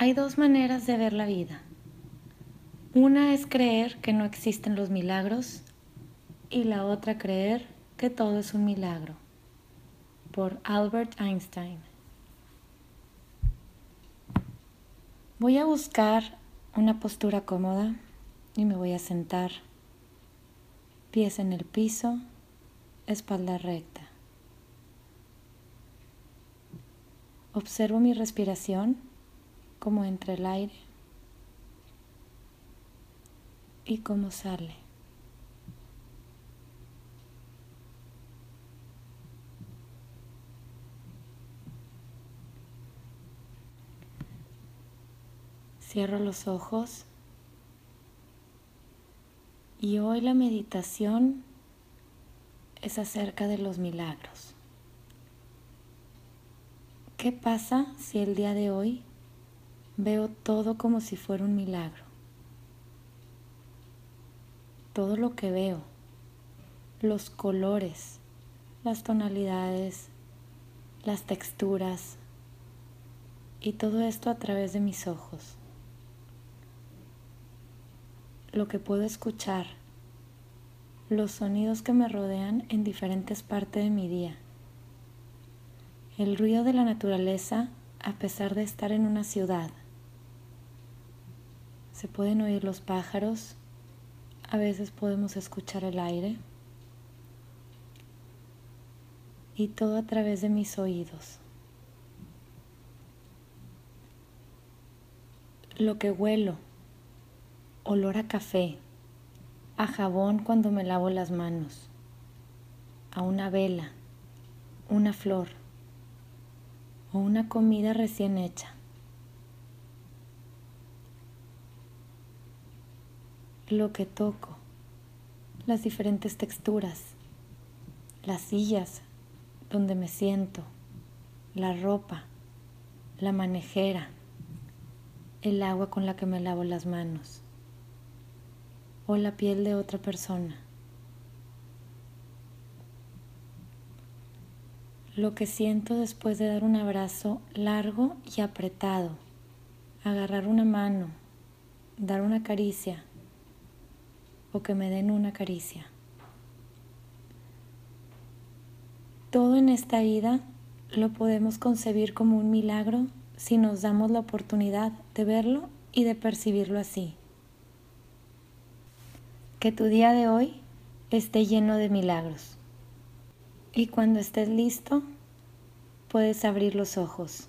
Hay dos maneras de ver la vida. Una es creer que no existen los milagros y la otra creer que todo es un milagro. Por Albert Einstein. Voy a buscar una postura cómoda y me voy a sentar. Pies en el piso, espalda recta. Observo mi respiración como entra el aire y cómo sale. Cierro los ojos y hoy la meditación es acerca de los milagros. ¿Qué pasa si el día de hoy Veo todo como si fuera un milagro. Todo lo que veo, los colores, las tonalidades, las texturas y todo esto a través de mis ojos. Lo que puedo escuchar, los sonidos que me rodean en diferentes partes de mi día, el ruido de la naturaleza a pesar de estar en una ciudad se pueden oír los pájaros, a veces podemos escuchar el aire y todo a través de mis oídos. Lo que huelo, olor a café, a jabón cuando me lavo las manos, a una vela, una flor o una comida recién hecha. Lo que toco, las diferentes texturas, las sillas donde me siento, la ropa, la manejera, el agua con la que me lavo las manos o la piel de otra persona. Lo que siento después de dar un abrazo largo y apretado, agarrar una mano, dar una caricia o que me den una caricia. Todo en esta vida lo podemos concebir como un milagro si nos damos la oportunidad de verlo y de percibirlo así. Que tu día de hoy esté lleno de milagros. Y cuando estés listo, puedes abrir los ojos.